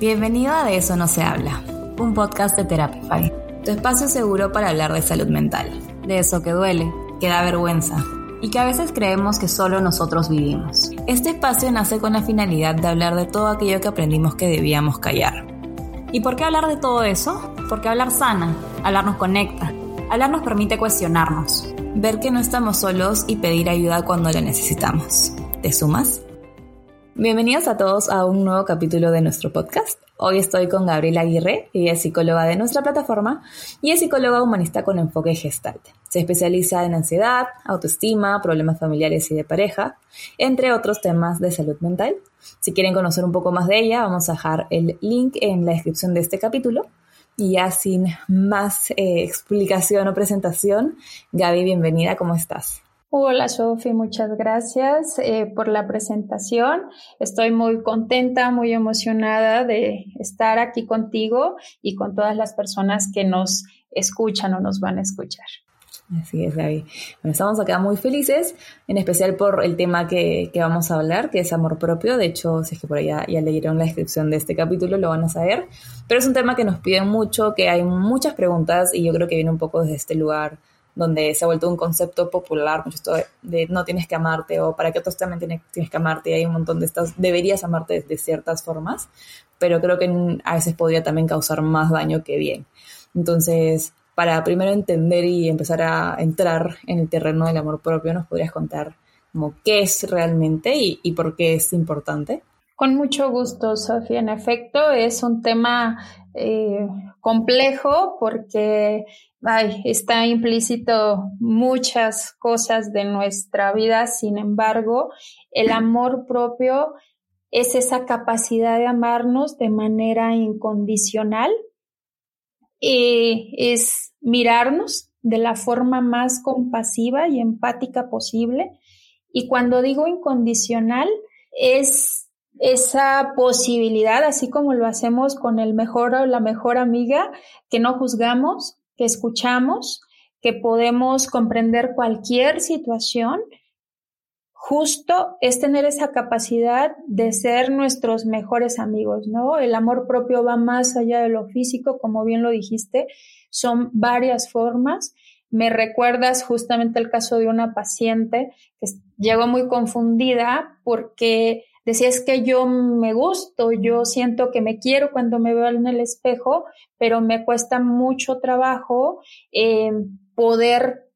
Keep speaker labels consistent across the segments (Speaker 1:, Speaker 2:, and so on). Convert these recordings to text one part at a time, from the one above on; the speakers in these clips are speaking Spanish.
Speaker 1: Bienvenido a De eso no se habla, un podcast de Therapify, tu espacio seguro para hablar de salud mental, de eso que duele, que da vergüenza y que a veces creemos que solo nosotros vivimos. Este espacio nace con la finalidad de hablar de todo aquello que aprendimos que debíamos callar. ¿Y por qué hablar de todo eso? Porque hablar sana, hablar nos conecta, hablar nos permite cuestionarnos, ver que no estamos solos y pedir ayuda cuando la necesitamos. ¿Te sumas? Bienvenidos a todos a un nuevo capítulo de nuestro podcast. Hoy estoy con Gabriela Aguirre, ella es psicóloga de nuestra plataforma y es psicóloga humanista con enfoque gestalt. Se especializa en ansiedad, autoestima, problemas familiares y de pareja, entre otros temas de salud mental. Si quieren conocer un poco más de ella, vamos a dejar el link en la descripción de este capítulo. Y ya sin más eh, explicación o presentación, Gaby, bienvenida, ¿cómo estás?
Speaker 2: Hola Sofi, muchas gracias eh, por la presentación. Estoy muy contenta, muy emocionada de estar aquí contigo y con todas las personas que nos escuchan o nos van a escuchar.
Speaker 1: Así es, Gaby. Bueno, estamos acá muy felices, en especial por el tema que, vamos a hablar, que es amor propio. De hecho, si es que por allá ya leyeron la descripción de este capítulo, lo van a saber. Pero es un tema que nos piden mucho, que hay muchas preguntas y yo creo que viene un poco desde este lugar donde se ha vuelto un concepto popular, mucho esto de, no tienes que amarte o para que otros también tienes, tienes que amarte y hay un montón de estas, deberías amarte de, ciertas formas, pero creo que a veces podría también causar más daño que bien. Entonces, para primero entender y empezar a entrar en el terreno del amor propio, ¿nos podrías contar como qué es realmente y, y por qué es importante?
Speaker 2: Con mucho gusto, Sofía. En efecto, es un tema eh, complejo porque está implícito muchas cosas de nuestra vida, sin embargo, el amor propio es esa capacidad de amarnos de manera incondicional, y es mirarnos de la forma más compasiva y empática posible. Y cuando digo incondicional, es esa posibilidad, así como lo hacemos con el mejor o la mejor amiga, que no juzgamos, que escuchamos, que podemos comprender cualquier situación, justo es tener esa capacidad de ser nuestros mejores amigos, ¿no? El amor propio va más allá de lo físico, como bien lo dijiste, son varias formas. Me recuerdas justamente el caso de una paciente que llegó muy confundida porque Decía, es que yo me gusto, yo siento que me quiero cuando me veo en el espejo, pero me cuesta mucho trabajo eh, poder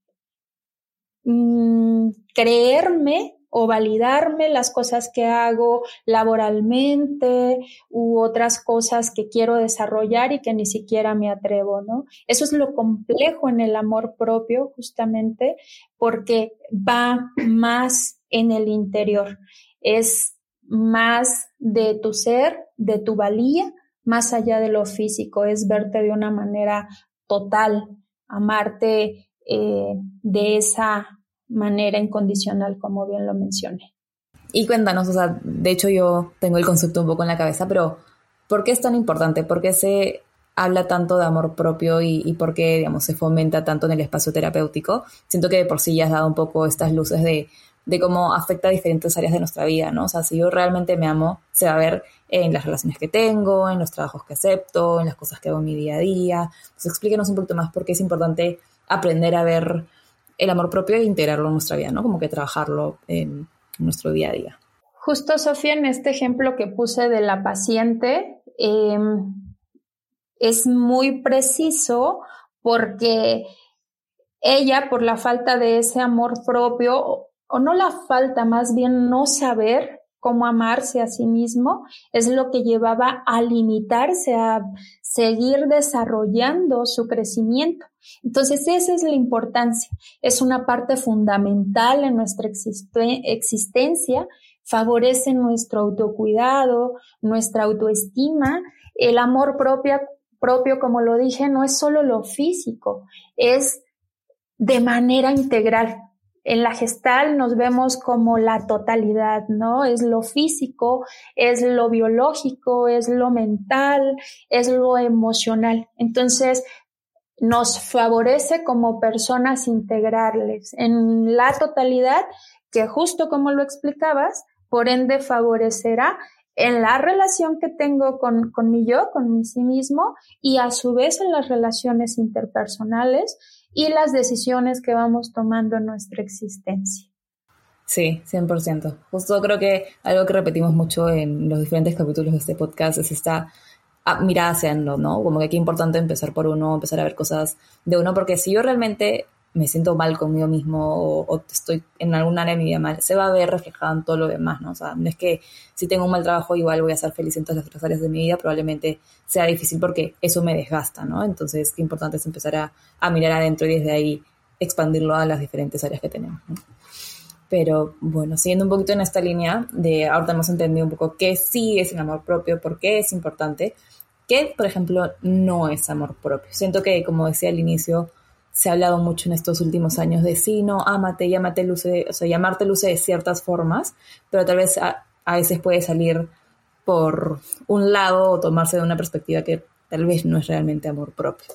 Speaker 2: mm, creerme o validarme las cosas que hago laboralmente u otras cosas que quiero desarrollar y que ni siquiera me atrevo, ¿no? Eso es lo complejo en el amor propio, justamente, porque va más en el interior. Es más de tu ser, de tu valía, más allá de lo físico, es verte de una manera total, amarte eh, de esa manera incondicional, como bien lo mencioné.
Speaker 1: Y cuéntanos, o sea, de hecho yo tengo el concepto un poco en la cabeza, pero ¿por qué es tan importante? ¿Por qué se habla tanto de amor propio y, y por qué, digamos, se fomenta tanto en el espacio terapéutico? Siento que de por sí ya has dado un poco estas luces de de cómo afecta a diferentes áreas de nuestra vida, ¿no? O sea, si yo realmente me amo, se va a ver en las relaciones que tengo, en los trabajos que acepto, en las cosas que hago en mi día a día. Entonces, explíquenos un poquito más por qué es importante aprender a ver el amor propio e integrarlo en nuestra vida, ¿no? Como que trabajarlo en nuestro día a día.
Speaker 2: Justo, Sofía, en este ejemplo que puse de la paciente, em, es muy preciso porque ella, por la falta de ese amor propio, o no la falta, más bien no saber cómo amarse a sí mismo, es lo que llevaba a limitarse, a seguir desarrollando su crecimiento. Entonces, esa es la importancia. Es una parte fundamental en nuestra existencia, favorece nuestro autocuidado, nuestra autoestima, el amor propio, propio, como lo dije, no es solo lo físico, es de manera integral en la gestal nos vemos como la totalidad, ¿no? Es lo físico, es lo biológico, es lo mental, es lo emocional. Entonces, nos favorece como personas integrarles en la totalidad que justo como lo explicabas, por ende favorecerá en la relación que tengo con, con mi yo, con mi sí mismo, y a su vez en las relaciones interpersonales y las decisiones que vamos tomando en nuestra existencia.
Speaker 1: Sí, 100%. Justo creo que algo que repetimos mucho en los diferentes capítulos de este podcast es esta ah, mirada hacia ¿no? Como que qué importante empezar por uno, empezar a ver cosas de uno, porque si yo realmente me siento mal conmigo mismo o, estoy en algún área de mi vida mal, se va a ver reflejado en todo lo demás, ¿no? O sea, no es que si tengo un mal trabajo igual voy a ser feliz en todas las otras áreas de mi vida, probablemente sea difícil porque eso me desgasta, ¿no? Entonces, qué importante es empezar a, mirar adentro y desde ahí expandirlo a las diferentes áreas que tenemos. Pero bueno, siguiendo un poquito en esta línea de ahorita hemos entendido un poco qué sí es el amor propio, por qué es importante, qué, por ejemplo, no es amor propio. Siento que, como decía al inicio, se ha hablado mucho en estos últimos años de sí, no, ámate, llámate luce, o sea, llamarte luce de ciertas formas, pero tal vez a, veces puede salir por un lado o tomarse de una perspectiva que tal vez no es realmente amor propio.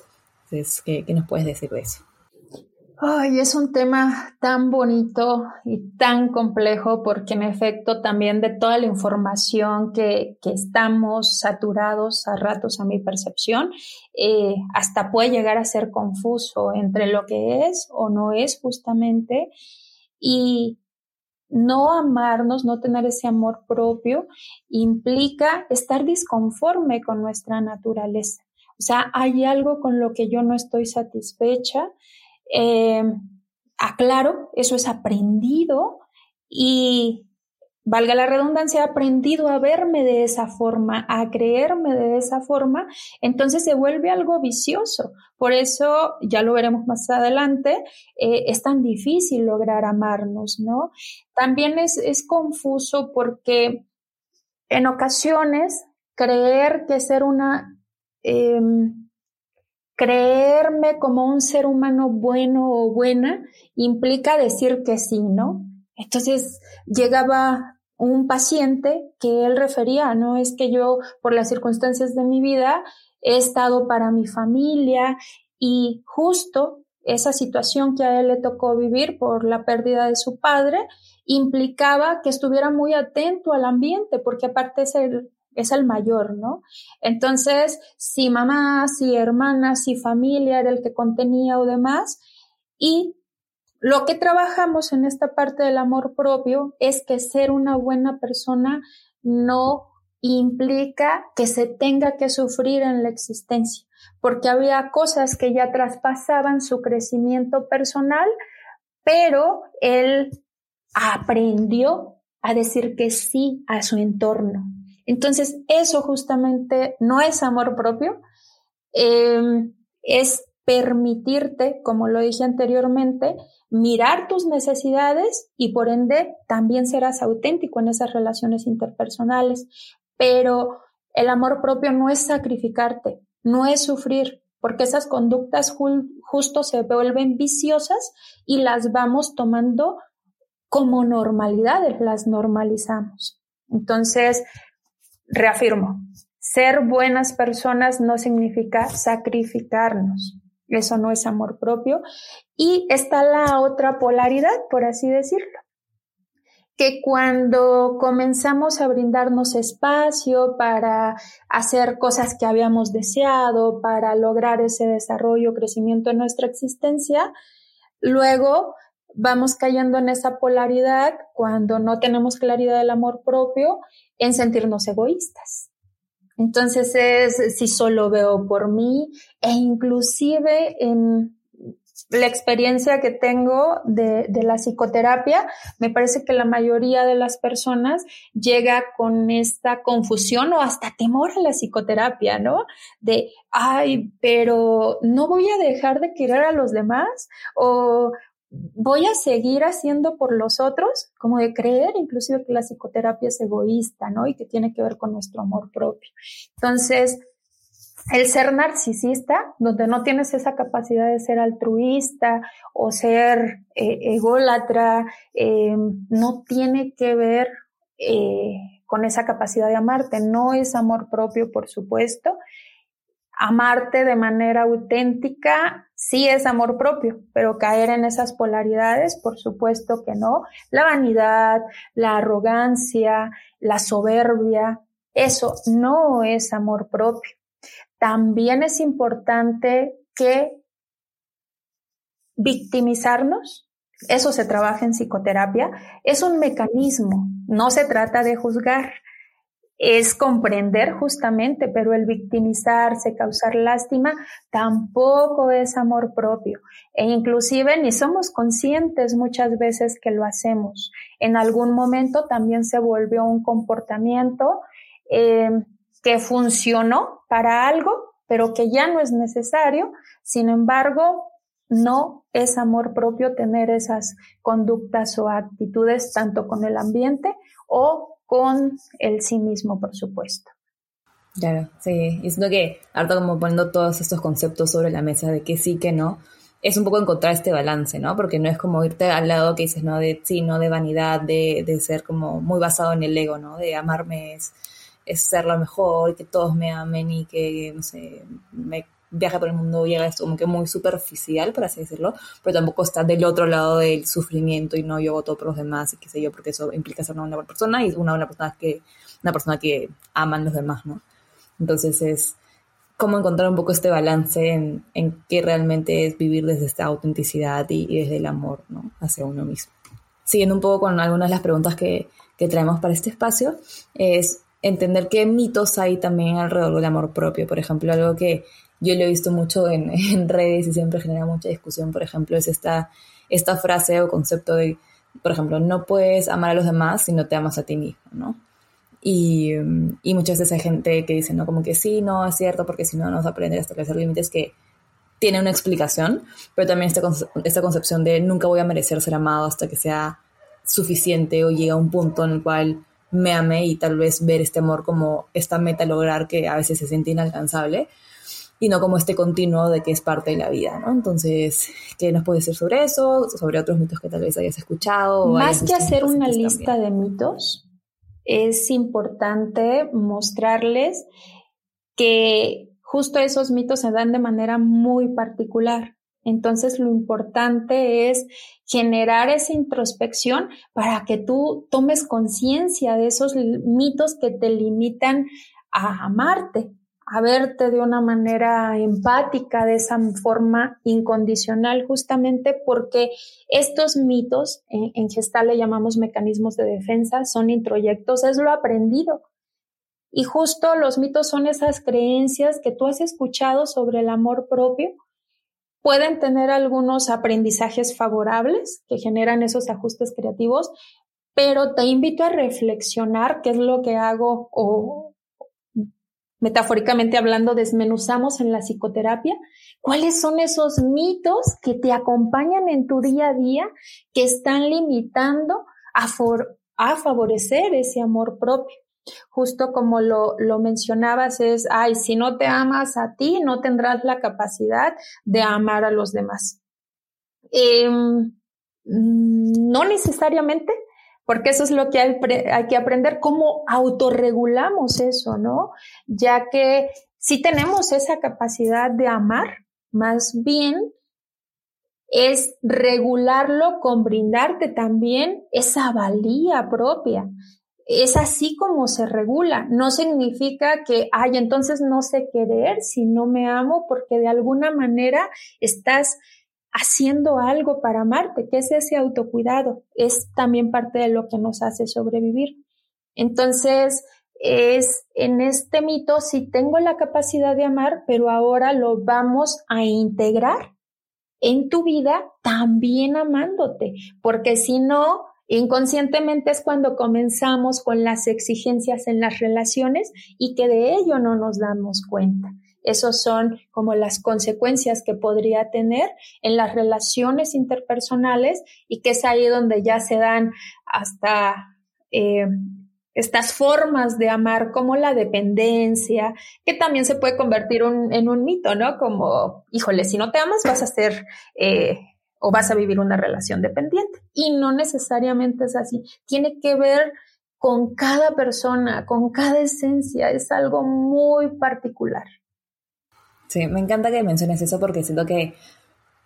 Speaker 1: Entonces, ¿qué, qué nos puedes decir de eso?
Speaker 2: Ay, es un tema tan bonito y tan complejo porque en efecto también de toda la información que, que estamos saturados a ratos a mi percepción, eh, hasta puede llegar a ser confuso entre lo que es o no es justamente y no amarnos, no tener ese amor propio, implica estar disconforme con nuestra naturaleza. O sea, hay algo con lo que yo no estoy satisfecha, eh, aclaro, eso es aprendido y, valga la redundancia, he aprendido a verme de esa forma, a creerme de esa forma, entonces se vuelve algo vicioso. Por eso, ya lo veremos más adelante, eh, es tan difícil lograr amarnos, ¿no? También es, es confuso porque en ocasiones creer que ser una... Em, creerme como un ser humano bueno o buena implica decir que sí, ¿no? Entonces llegaba un paciente que él refería, no es que yo por las circunstancias de mi vida he estado para mi familia y justo esa situación que a él le tocó vivir por la pérdida de su padre implicaba que estuviera muy atento al ambiente, porque aparte es el, es el mayor, ¿no? Entonces, si mamá, si hermana, si familia era el que contenía o demás, y lo que trabajamos en esta parte del amor propio es que ser una buena persona no implica que se tenga que sufrir en la existencia, porque había cosas que ya traspasaban su crecimiento personal, pero él aprendió a decir que sí a su entorno, entonces, eso justamente no es amor propio, em, es permitirte, como lo dije anteriormente, mirar tus necesidades y por ende también serás auténtico en esas relaciones interpersonales. Pero el amor propio no es sacrificarte, no es sufrir, porque esas conductas justo se vuelven viciosas y las vamos tomando como normalidades, las normalizamos. Entonces, reafirmo, ser buenas personas no significa sacrificarnos. Eso no es amor propio. Y está la otra polaridad, por así decirlo, que cuando comenzamos a brindarnos espacio para hacer cosas que habíamos deseado, para lograr ese desarrollo, crecimiento en nuestra existencia, luego vamos cayendo en esa polaridad cuando no tenemos claridad del amor propio en sentirnos egoístas. Entonces es si solo veo por mí e inclusive en la experiencia que tengo de, de, la psicoterapia, me parece que la mayoría de las personas llega con esta confusión o hasta temor a la psicoterapia, ¿no? De, ay, pero no voy a dejar de querer a los demás o, voy a seguir haciendo por los otros, como de creer inclusive que la psicoterapia es egoísta, ¿no? Y que tiene que ver con nuestro amor propio. Entonces, el ser narcisista, donde no tienes esa capacidad de ser altruista o ser eh, ególatra, eh, no tiene que ver eh, con esa capacidad de amarte. No es amor propio, por supuesto, amarte de manera auténtica sí es amor propio, pero caer en esas polaridades, por supuesto que no. La vanidad, la arrogancia, la soberbia, Eso no es amor propio. También es importante que victimizarnos, eso se trabaja en psicoterapia, es un mecanismo, no se trata de juzgar, es comprender justamente, pero el victimizarse, causar lástima, tampoco es amor propio. E inclusive ni somos conscientes muchas veces que lo hacemos. En algún momento también se volvió un comportamiento eh, que funcionó para algo, pero que ya no es necesario. Sin embargo, no es amor propio tener esas conductas o actitudes tanto con el ambiente o con el sí mismo, por supuesto.
Speaker 1: Claro, sí. Y siento que harto como poniendo todos estos conceptos sobre la mesa de que sí, que no, es un poco encontrar este balance, ¿no? Porque no es como irte al lado que dices, ¿no? De sí, ¿no? De vanidad, de, de ser como muy basado en el ego, ¿no? De amarme es, es ser lo mejor, que todos me amen y que, no sé, me viaja por el mundo y haga esto como que muy superficial, por así decirlo, pero tampoco está del otro lado del sufrimiento y no yo todo por los demás y qué sé yo, porque eso implica ser una buena persona y una buena persona que, una persona que ama a los demás, ¿no? Entonces es cómo encontrar un poco este balance en, en qué realmente es vivir desde esta autenticidad y, desde el amor, ¿no? Hacia uno mismo. Siguiendo un poco con algunas de las preguntas que, que traemos para este espacio, es entender qué mitos hay también alrededor del amor propio. Por ejemplo, algo que yo lo he visto mucho en, redes y siempre genera mucha discusión, por ejemplo, es esta, esta frase o concepto de, por ejemplo, no puedes amar a los demás si no te amas a ti mismo, ¿no? Y, y muchas veces hay gente que dice, no, como que sí, no, es cierto, porque si no, no vas a establecer límites que tiene una explicación, pero también esta, esta concepción de nunca voy a merecer ser amado hasta que sea suficiente o llegue a un punto en el cual me ame y tal vez ver este amor como esta meta lograr que a veces se siente inalcanzable y no como este continuo de que es parte de la vida, ¿no? Entonces, ¿qué nos puede decir sobre eso? Sobre otros mitos que tal vez hayas escuchado.
Speaker 2: Más que hacer una lista de mitos, es importante mostrarles que justo esos mitos se dan de manera muy particular. Entonces, lo importante es generar esa introspección para que tú tomes conciencia de esos mitos que te limitan a amarte, a verte de una manera empática, de esa forma incondicional, justamente porque estos mitos, en, en gestal le llamamos mecanismos de defensa, son introyectos, es lo aprendido. Y justo los mitos son esas creencias que tú has escuchado sobre el amor propio. Pueden tener algunos aprendizajes favorables que generan esos ajustes creativos, pero te invito a reflexionar qué es lo que hago o, metafóricamente hablando, desmenuzamos en la psicoterapia, cuáles son esos mitos que te acompañan en tu día a día que están limitando a, a favorecer ese amor propio. Justo como lo, lo, mencionabas, es, ay, si no te amas a ti, no tendrás la capacidad de amar a los demás. Em, no necesariamente, porque eso es lo que hay, que aprender, cómo autorregulamos eso, ¿no? Ya que si tenemos esa capacidad de amar, más bien es regularlo con brindarte también esa valía propia. Es así como se regula. No significa que, ay, entonces no sé querer si no me amo, porque de alguna manera estás haciendo algo para amarte, que es ese autocuidado, es también parte de lo que nos hace sobrevivir. Entonces, es en este mito, si tengo la capacidad de amar, pero ahora lo vamos a integrar en tu vida también amándote, porque si no, inconscientemente es cuando comenzamos con las exigencias en las relaciones y que de ello no nos damos cuenta. Esos son como las consecuencias que podría tener en las relaciones interpersonales y que es ahí donde ya se dan hasta eh, estas formas de amar como la dependencia, que también se puede convertir en un mito, ¿no? Como, híjole, si no te amas vas a ser eh, o vas a vivir una relación dependiente. Y no necesariamente es así. Tiene que ver con cada persona, con cada esencia. Es algo muy particular.
Speaker 1: Sí, me encanta que menciones eso porque siento que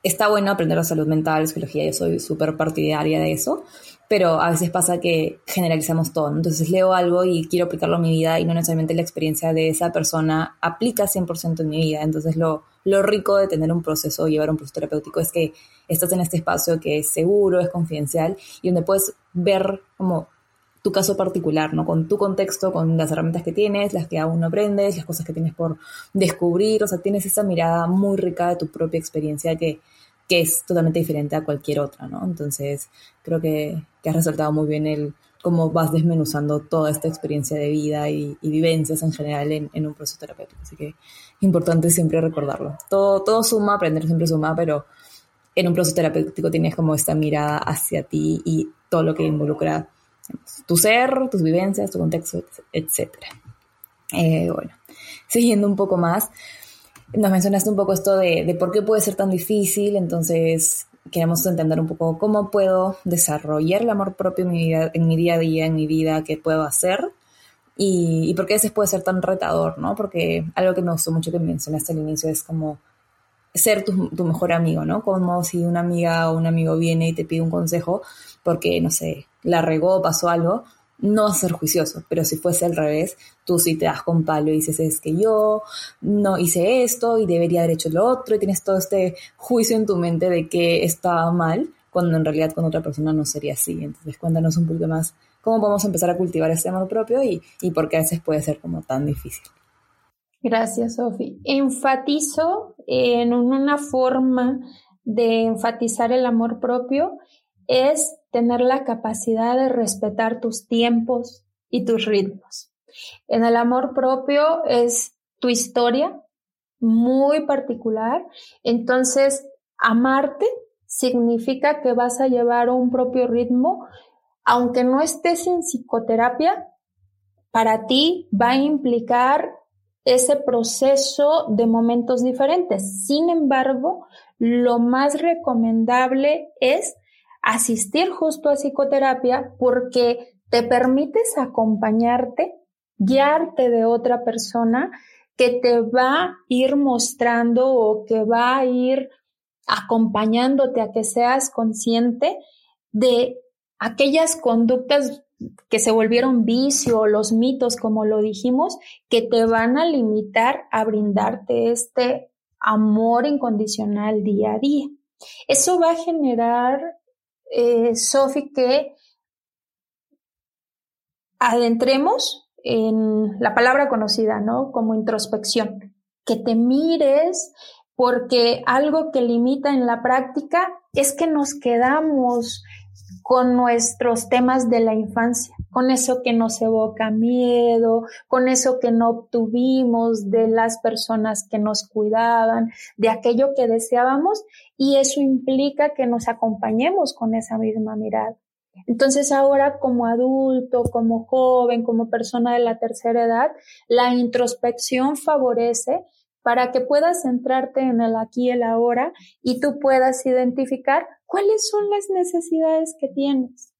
Speaker 1: está bueno aprender la salud mental, psicología, yo soy súper partidaria de eso, pero a veces pasa que generalizamos todo. Entonces leo algo y quiero aplicarlo a mi vida y no necesariamente la experiencia de esa persona aplica 100% en mi vida. Entonces lo, lo rico de tener un proceso, llevar un proceso terapéutico es que estás en este espacio que es seguro, es confidencial y donde puedes ver como tu caso particular, ¿no? Con tu contexto, con las herramientas que tienes, las que aún no aprendes, las cosas que tienes por descubrir, o sea, tienes esa mirada muy rica de tu propia experiencia que, que es totalmente diferente a cualquier otra, ¿no? Entonces, creo que, que has resaltado muy bien el cómo vas desmenuzando toda esta experiencia de vida y, vivencias en general en, en, un proceso terapéutico. Así que importante siempre recordarlo. Todo, todo suma, aprender siempre suma, pero en un proceso terapéutico tienes como esta mirada hacia ti y todo lo que involucra tu ser, tus vivencias, tu contexto, etc. Eh, bueno, siguiendo un poco más, nos mencionaste un poco esto de, por qué puede ser tan difícil, entonces queremos entender un poco cómo puedo desarrollar el amor propio en mi, vida, en mi día a día, en mi vida, qué puedo hacer y, por qué a veces puede ser tan retador, ¿no? Porque algo que me gustó mucho que mencionaste al inicio es como ser tu, tu, mejor amigo, ¿no? Como si una amiga o un amigo viene y te pide un consejo porque, no sé, la regó, pasó algo, no ser juicioso, pero si fuese al revés, tú sí te das con palo y dices, es que yo no hice esto y debería haber hecho lo otro y tienes todo este juicio en tu mente de que estaba mal, cuando en realidad con otra persona no sería así. Entonces cuéntanos un poquito más cómo podemos empezar a cultivar ese amor propio y, y por qué a veces puede ser como tan difícil.
Speaker 2: Gracias, Sofi. Enfatizo en una forma de enfatizar el amor propio es tener la capacidad de respetar tus tiempos y tus ritmos. En el amor propio es tu historia muy particular, entonces amarte significa que vas a llevar un propio ritmo, aunque no estés en psicoterapia, para ti va a implicar ese proceso de momentos diferentes. Sin embargo, lo más recomendable es asistir justo a psicoterapia porque te permites acompañarte, guiarte de otra persona que te va a ir mostrando o que va a ir acompañándote a que seas consciente de aquellas conductas que se volvieron vicio, los mitos, como lo dijimos, que te van a limitar a brindarte este amor incondicional día a día. Eso va a generar eh, Sofi, que adentremos en la palabra conocida, ¿no? Como introspección, que te mires, porque algo que limita en la práctica es que nos quedamos con nuestros temas de la infancia, con eso que nos evoca miedo, con eso que no obtuvimos de las personas que nos cuidaban, de aquello que deseábamos, y eso implica que nos acompañemos con esa misma mirada. Entonces ahora como adulto, como joven, como persona de la tercera edad, la introspección favorece para que puedas centrarte en el aquí y el ahora y tú puedas identificar cuáles son las necesidades que tienes.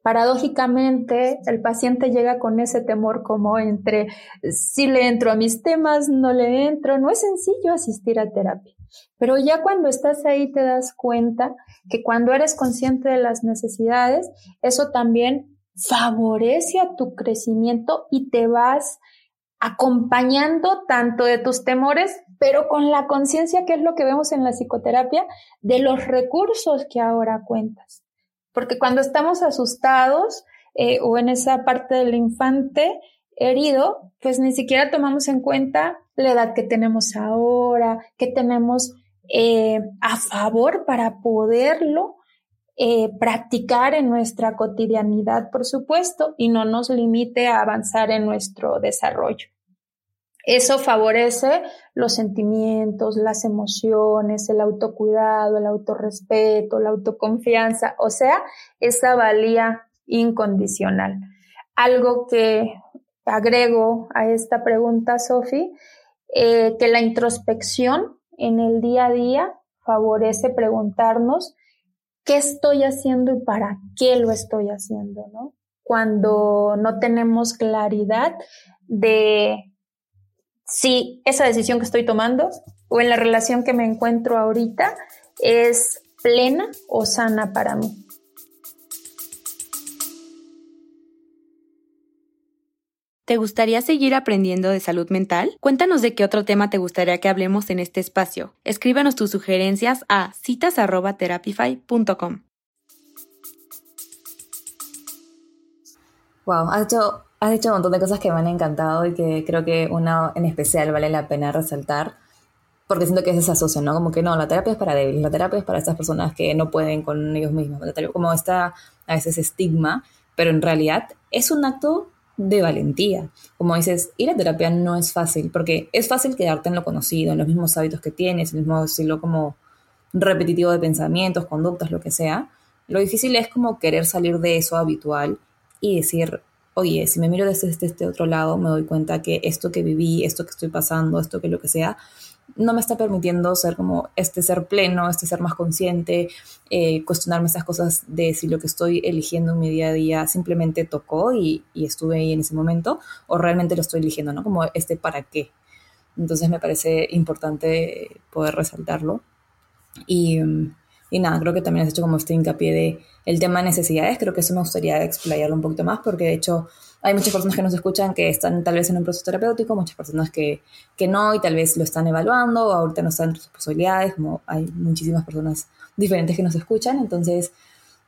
Speaker 2: Paradójicamente, el paciente llega con ese temor como entre si le entro a mis temas, no le entro. No es sencillo asistir a terapia. Pero ya cuando estás ahí te das cuenta que cuando eres consciente de las necesidades, eso también favorece a tu crecimiento y te vas acompañando tanto de tus temores, pero con la conciencia, que es lo que vemos en la psicoterapia, de los recursos que ahora cuentas. Porque cuando estamos asustados eh, o en esa parte del infante herido, pues ni siquiera tomamos en cuenta la edad que tenemos ahora, que tenemos eh, a favor para poderlo eh, practicar en nuestra cotidianidad, por supuesto, y no nos limite a avanzar en nuestro desarrollo. Eso favorece los sentimientos, las emociones, el autocuidado, el autorrespeto, la autoconfianza, o sea, esa valía incondicional. Algo que agrego a esta pregunta, Sofi, eh, que la introspección en el día a día favorece preguntarnos qué estoy haciendo y para qué lo estoy haciendo, ¿no? Cuando no tenemos claridad de si esa decisión que estoy tomando o en la relación que me encuentro ahorita es plena o sana para mí.
Speaker 1: ¿Te gustaría seguir aprendiendo de salud mental? Cuéntanos de qué otro tema te gustaría que hablemos en este espacio. Escríbanos tus sugerencias a citas.therapify.com. Wow, has hecho, has hecho un montón de cosas que me han encantado y que creo que una en especial vale la pena resaltar porque siento que es esa asocia, ¿no? Como que no, la terapia es para débiles, la terapia es para estas personas que no pueden con ellos mismos, como está a veces estigma, pero en realidad es un acto de valentía. Como dices, ir a terapia no es fácil, porque es fácil quedarte en lo conocido, en los mismos hábitos que tienes, el mismo estilo como repetitivo de pensamientos, conductas, lo que sea. Lo difícil es como querer salir de eso habitual y decir, oye, si me miro desde este, este otro lado, me doy cuenta que esto que viví, esto que estoy pasando, esto que lo que sea, no me está permitiendo ser como este ser pleno, este ser más consciente, eh, cuestionarme esas cosas de si lo que estoy eligiendo en mi día a día simplemente tocó y, estuve ahí en ese momento o realmente lo estoy eligiendo, ¿no? Como este para qué. Entonces me parece importante poder resaltarlo. Y, y nada, creo que también has hecho como este hincapié de el tema de necesidades, creo que eso me gustaría explayarlo un poquito más porque de hecho hay muchas personas que nos escuchan que están tal vez en un proceso terapéutico, muchas personas que, que no y tal vez lo están evaluando, o ahorita no están entre sus posibilidades, como hay muchísimas personas diferentes que nos escuchan. Entonces,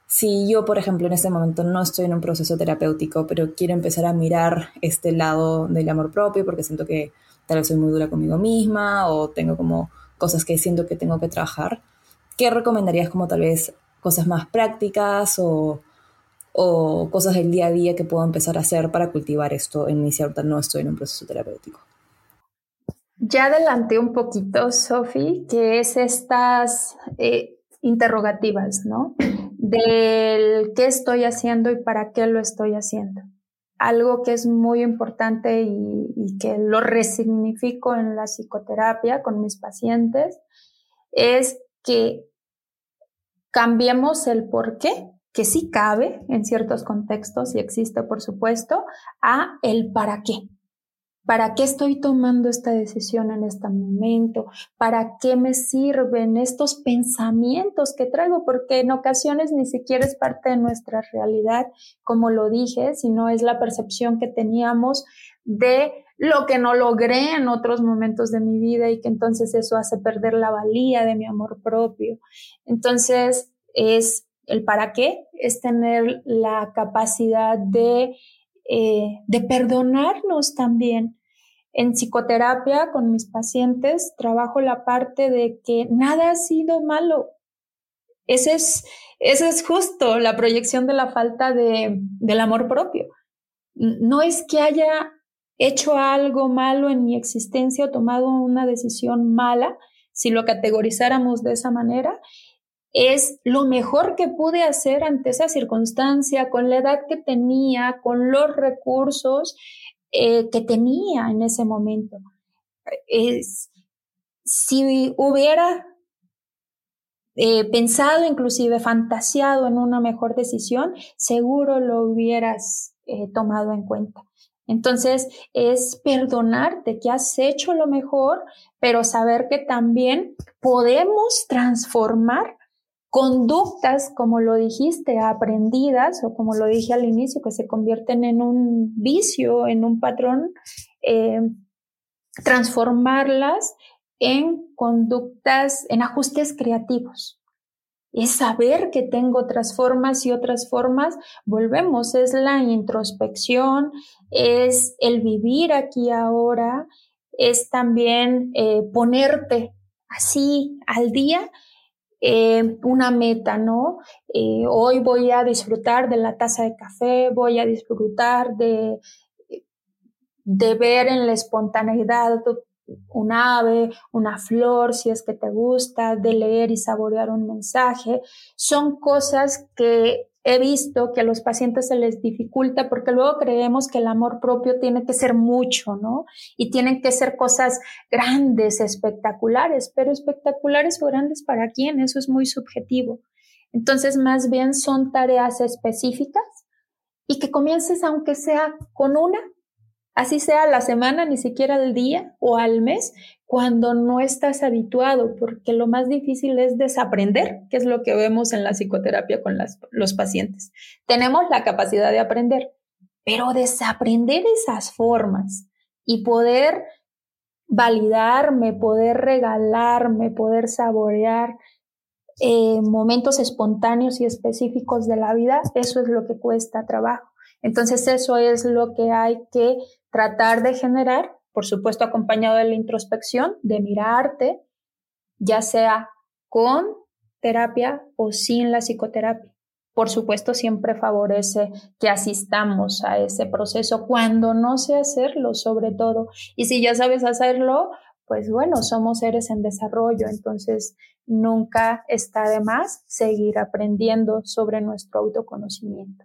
Speaker 1: si yo, por ejemplo, en este momento no estoy en un proceso terapéutico, pero quiero empezar a mirar este lado del amor propio, porque siento que tal vez soy muy dura conmigo misma o tengo como cosas que siento que tengo que trabajar, ¿qué recomendarías como tal vez cosas más prácticas o o cosas del día a día que puedo empezar a hacer para cultivar esto en mi cierta no estoy en un proceso terapéutico.
Speaker 2: Ya adelanté un poquito, Sofi, que es estas eh, interrogativas, ¿no? Del qué estoy haciendo y para qué lo estoy haciendo. Algo que es muy importante y, y que lo resignifico en la psicoterapia con mis pacientes es que cambiemos el por qué que sí cabe en ciertos contextos y existe, por supuesto, a el para qué. ¿Para qué estoy tomando esta decisión en este momento? ¿Para qué me sirven estos pensamientos que traigo? Porque en ocasiones ni siquiera es parte de nuestra realidad, como lo dije, sino es la percepción que teníamos de lo que no logré en otros momentos de mi vida y que entonces eso hace perder la valía de mi amor propio. Entonces es el para qué es tener la capacidad de, eh, de perdonarnos también. En psicoterapia con mis pacientes trabajo la parte de que nada ha sido malo. Ese es, ese es justo la proyección de la falta de, del amor propio. No es que haya hecho algo malo en mi existencia o tomado una decisión mala, si lo categorizáramos de esa manera, es lo mejor que pude hacer ante esa circunstancia, con la edad que tenía, con los recursos eh, que tenía en ese momento. Es, si hubiera eh, pensado, inclusive fantaseado en una mejor decisión, seguro lo hubieras eh, tomado en cuenta. Entonces, es perdonarte que has hecho lo mejor, pero saber que también podemos transformar conductas, como lo dijiste, aprendidas o como lo dije al inicio, que se convierten en un vicio, en un patrón, eh, transformarlas en conductas, en ajustes creativos. Es saber que tengo otras formas y otras formas, volvemos, es la introspección, es el vivir aquí ahora, es también eh, ponerte así al día eh, una meta, ¿no? Eh, hoy voy a disfrutar de la taza de café, voy a disfrutar de, de ver en la espontaneidad un ave, una flor, si es que te gusta, de leer y saborear un mensaje. Son cosas que he visto que a los pacientes se les dificulta porque luego creemos que el amor propio tiene que ser mucho, ¿no? Y tienen que ser cosas grandes, espectaculares, pero espectaculares o grandes para quién, eso es muy subjetivo. Entonces, más bien son tareas específicas y que comiences, aunque sea con una, así sea la semana, ni siquiera el día o al mes, cuando no estás habituado, porque lo más difícil es desaprender, que es lo que vemos en la psicoterapia con los pacientes. Tenemos la capacidad de aprender, pero desaprender esas formas y poder validarme, poder regalarme, poder saborear eh, momentos espontáneos y específicos de la vida, eso es lo que cuesta trabajo. Entonces eso es lo que hay que tratar de generar, por supuesto acompañado de la introspección, de mirarte, ya sea con terapia o sin la psicoterapia. Por supuesto, siempre favorece que asistamos a ese proceso cuando no sé hacerlo, sobre todo. Y si ya sabes hacerlo, pues bueno, somos seres en desarrollo, entonces nunca está de más seguir aprendiendo sobre nuestro autoconocimiento.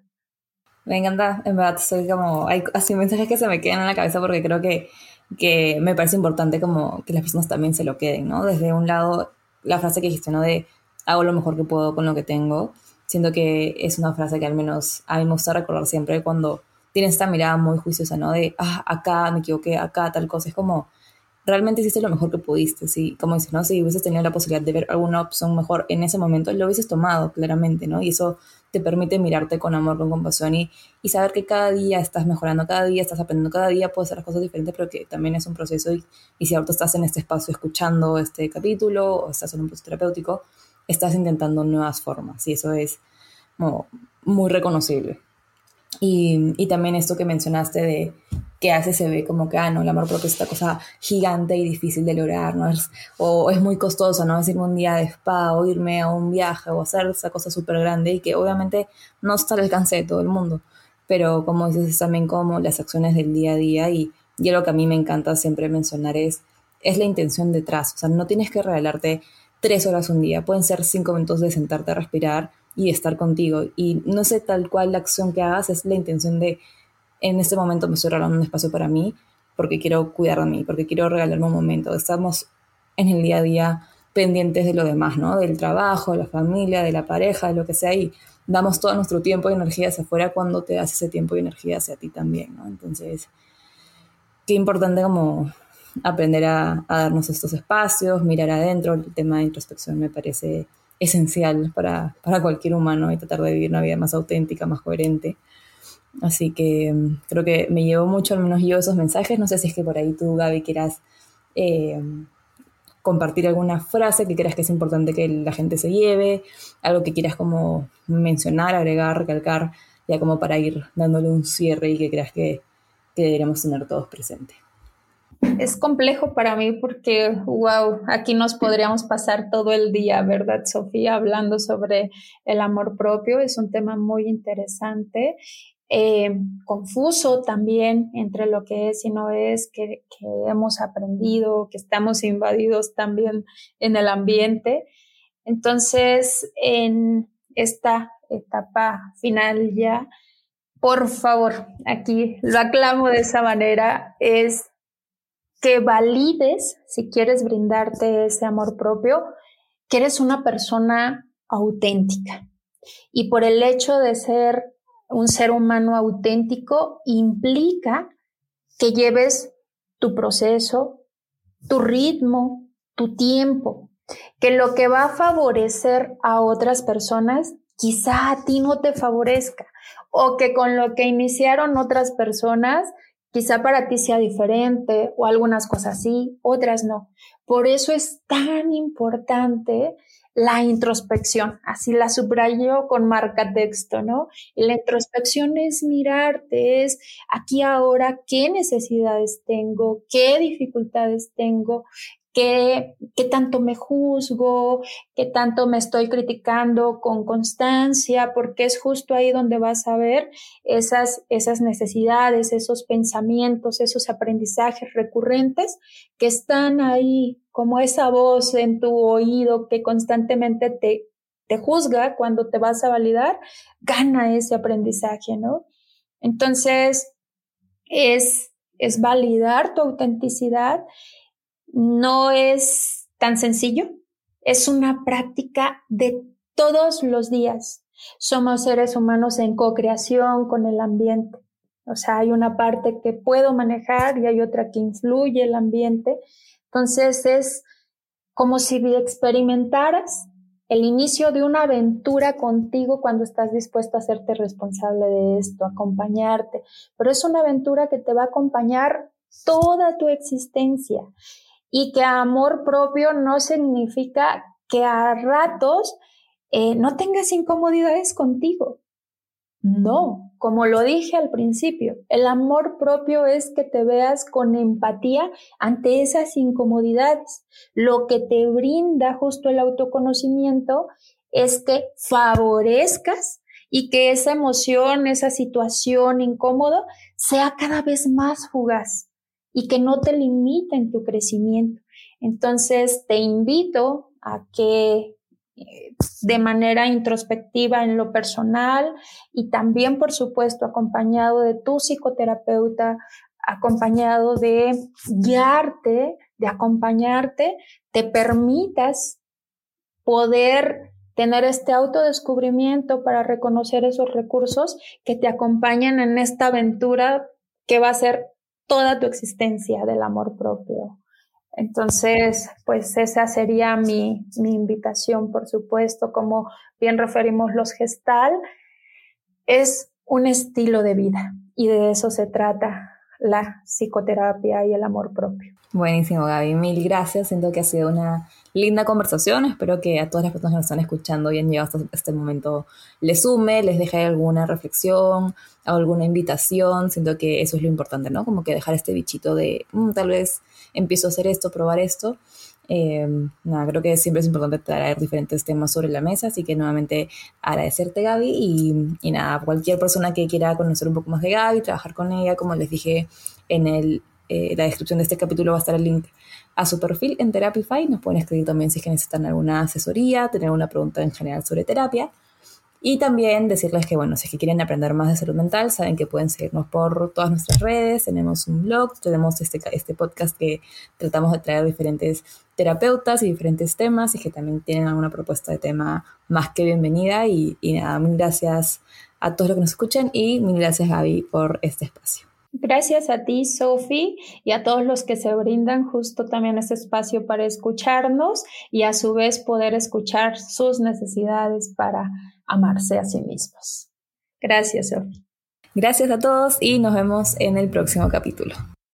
Speaker 1: Me encanta, en verdad, soy como, hay así mensajes que se me quedan en la cabeza porque creo que, que me parece importante como que las personas también se lo queden, ¿no? Desde un lado, la frase que dijiste, ¿no? De hago lo mejor que puedo con lo que tengo. Siento que es una frase que al menos a mí me gusta recordar siempre cuando tienes esta mirada muy juiciosa, ¿no? De, ah, acá me equivoqué, acá tal cosa. Es como, realmente hiciste lo mejor que pudiste, ¿sí? Como dices, ¿no? Si hubieses tenido la posibilidad de ver alguna opción mejor en ese momento, lo hubieses tomado, claramente, ¿no? Y eso te permite mirarte con amor, con compasión y, y saber que cada día estás mejorando, cada día estás aprendiendo, cada día puedes hacer las cosas diferentes, pero que también es un proceso y, y si ahorita estás en este espacio escuchando este capítulo o estás en un proceso terapéutico, estás intentando nuevas formas y eso es muy reconocible. Y, y, también esto que mencionaste de que hace se ve como que, ah, no, el amor propio es esta cosa gigante y difícil de lograr, ¿no? o es muy costoso, ¿no? Es irme un día de spa o irme a un viaje o hacer esa cosa súper grande y que obviamente no está al alcance de todo el mundo. Pero como dices, es también como las acciones del día a día y, y lo que a mí me encanta siempre mencionar es, es la intención detrás. O sea, no tienes que regalarte tres horas un día, pueden ser cinco minutos de sentarte a respirar y estar contigo. Y no sé tal cual la acción que hagas es la intención de en este momento me estoy regalando un espacio para mí porque quiero cuidar de mí, porque quiero regalarme un momento. Estamos en el día a día pendientes de lo demás, ¿no? Del trabajo, de la familia, de la pareja, de lo que sea, y damos todo nuestro tiempo y energía hacia afuera cuando te das ese tiempo y energía hacia ti también, ¿no? Entonces, qué importante como aprender a, a darnos estos espacios, mirar adentro, el tema de introspección me parece esencial para, para cualquier humano y tratar de vivir una vida más auténtica, más coherente. Así que mm, creo que me llevo mucho, al menos yo, esos mensajes. No sé si es que por ahí tú, Gaby, quieras eh, compartir alguna frase que creas que es importante que la gente se lleve, algo que quieras como mencionar, agregar, recalcar, ya como para ir dándole un cierre y que creas que, que deberíamos tener todos presentes.
Speaker 2: Es complejo para mí porque, wow, aquí nos podríamos pasar todo el día, ¿verdad, Sofía? Hablando sobre el amor propio. Es un tema muy interesante eh, confuso también entre lo que es y no es, que, hemos aprendido, que estamos invadidos también en el ambiente. Entonces, en esta etapa final ya, por favor, aquí lo aclamo de esa manera, es que valides, si quieres brindarte ese amor propio, que eres una persona auténtica. Y por el hecho de ser un ser humano auténtico implica que lleves tu proceso, tu ritmo, tu tiempo, que lo que va a favorecer a otras personas quizá a ti no te favorezca o que con lo que iniciaron otras personas quizá para ti sea diferente o algunas cosas sí, otras no. Por eso es tan importante la introspección, así la subrayo con marca texto, ¿no? Y la introspección es mirarte, es aquí ahora qué necesidades tengo, qué dificultades tengo, qué, qué tanto me juzgo, qué tanto me estoy criticando con constancia, porque es justo ahí donde vas a ver esas, esas necesidades, esos pensamientos, esos aprendizajes recurrentes que están ahí como esa voz en tu oído que constantemente te, te juzga cuando te vas a validar, gana ese aprendizaje, ¿no? Entonces, es, es validar tu autenticidad no es tan sencillo, es una práctica de todos los días. Somos seres humanos en co-creación con el ambiente. O sea, hay una parte que puedo manejar y hay otra que influye el ambiente. Entonces es como si experimentaras el inicio de una aventura contigo cuando estás dispuesto a hacerte responsable de esto, acompañarte. Pero es una aventura que te va a acompañar toda tu existencia y que amor propio no significa que a ratos eh, no tengas incomodidades contigo. No, como lo dije al principio, el amor propio es que te veas con empatía ante esas incomodidades. Lo que te brinda justo el autoconocimiento es que favorezcas y que esa emoción, esa situación incómoda sea cada vez más fugaz y que no te limite en tu crecimiento. Entonces, te invito a que de manera introspectiva en lo personal y también, por supuesto, acompañado de tu psicoterapeuta, acompañado de guiarte, de acompañarte, te permitas poder tener este autodescubrimiento para reconocer esos recursos que te acompañan en esta aventura que va a ser toda tu existencia del amor propio. Entonces, pues esa sería mi, mi invitación, por supuesto, como bien referimos los gestal, es un estilo de vida y de eso se trata la psicoterapia y el amor propio.
Speaker 1: Buenísimo, Gaby. Mil gracias. Siento que ha sido una linda conversación. Espero que a todas las personas que nos están escuchando han llegado hasta este momento les sume, les deje alguna reflexión, alguna invitación. Siento que eso es lo importante, ¿no? Como que dejar este bichito de mm, tal vez empiezo a hacer esto, probar esto. Eh, nada, creo que siempre es importante traer diferentes temas sobre la mesa, así que nuevamente agradecerte Gaby y, y, nada, cualquier persona que quiera conocer un poco más de Gaby, trabajar con ella, como les dije en el, eh, la descripción de este capítulo va a estar el link a su perfil en Therapify, nos pueden escribir también si es que necesitan alguna asesoría, tener una pregunta en general sobre terapia. Y también decirles que, bueno, si es que quieren aprender más de salud mental, saben que pueden seguirnos por todas nuestras redes, tenemos un blog, tenemos este, este podcast que tratamos de traer diferentes terapeutas y diferentes temas y que también tienen alguna propuesta de tema más que bienvenida. Y, y nada, mil gracias a todos los que nos escuchen y mil gracias Gaby por este espacio.
Speaker 2: Gracias a ti, Sofi, y a todos los que se brindan justo también este espacio para escucharnos y a su vez poder escuchar sus necesidades para amarse a sí mismos. Gracias, Sofi.
Speaker 1: Gracias a todos y nos vemos en el próximo capítulo.